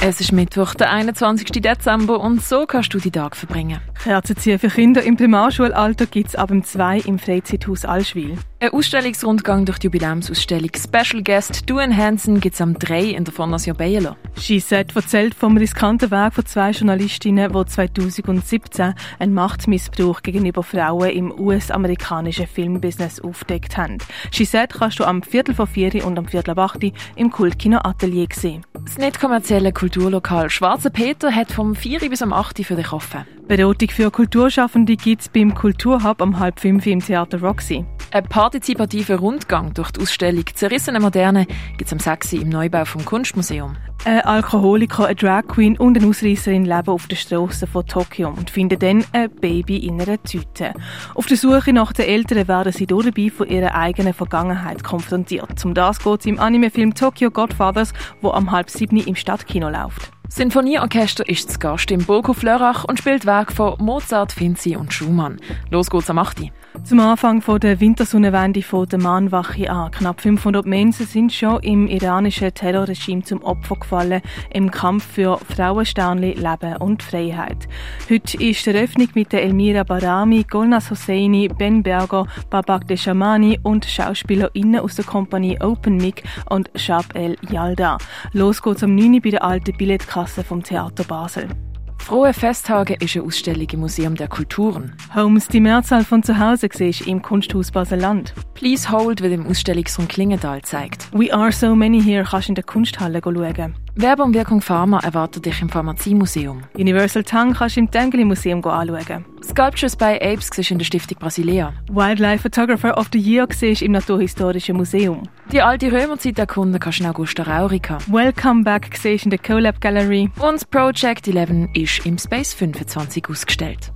Es ist Mittwoch, der 21. Dezember und so kannst du die Tag verbringen. Kerzenziehen für Kinder im Primarschulalter gibt es ab dem 2 im Freizeithaus Allschwil. Ein Ausstellungsrundgang durch die Jubiläumsausstellung Special Guest Duane Hansen gibt es am 3 in der Fondation Bayerlo. Gisette erzählt vom riskanten Weg von zwei Journalistinnen, die 2017 einen Machtmissbrauch gegenüber Frauen im US-amerikanischen Filmbusiness aufdeckt haben. Gisette kannst du am Viertel vor vier und am Viertel ab acht im Kultkino Atelier sehen. Das nicht kommerzielle Kulturlokal Schwarze Peter hat vom 4 bis am 8 für dich offen. Beratung für Kulturschaffende gibt es beim Kulturhub am halb fünf im Theater Roxy. Ein partizipativer Rundgang durch die Ausstellung Zerrissene Moderne gibt es am 6 im Neubau vom Kunstmuseum. Ein Alkoholiker, eine Drag Queen und eine Ausreißerin leben auf der Straße von Tokio und finden dann ein Baby in einer Tüte. Auf der Suche nach den Eltern werden sie dabei von ihrer eigenen Vergangenheit konfrontiert. Zum das geht es im Animefilm Tokyo Godfathers, wo am halb sieben im Stadtkino läuft. Sinfonieorchester ist zu Gast im Burghof Lörrach und spielt Werke von Mozart, Finzi und Schumann. Los geht's am 8. Zum Anfang von der Wintersonnenwende von der Mahnwache an. Knapp 500 Menschen sind schon im iranischen Terrorregime zum Opfer gefallen im Kampf für Frauensternli, Leben und Freiheit. Heute ist die Eröffnung mit der Elmira Barami, Golnaz Hosseini, Ben Berger, Babak Deshamani und SchauspielerInnen aus der Kompanie Open Mic und Shab El Yalda. Los geht's am 9. bei der alten Billetkasse vom Theater Basel. Frohe Festtage ist eine Ausstellung im Museum der Kulturen. Holmes, die Mehrzahl von zu Hause siehst im Kunsthaus Basel-Land. Please Hold wird im Ausstellungsraum Klingenthal gezeigt. We Are So Many Here kannst du in der Kunsthalle schauen. Werbung Wirkung Pharma erwartet dich im Pharmaziemuseum. Universal Tongue kannst du im Tengeli Museum anschauen. Sculptures by Apes siehst in der Stiftung Brasilia. Wildlife Photographer of the Year siehst im Naturhistorischen Museum. Die alte Römerzeit erkunden kannst du in Augusta Raurica. Welcome Back siehst in der CoLab Gallery. Und Project 11 ist im Space 25 ausgestellt.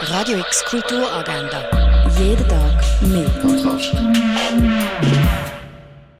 Radio X Kulturagenda. Jeden Tag mehr.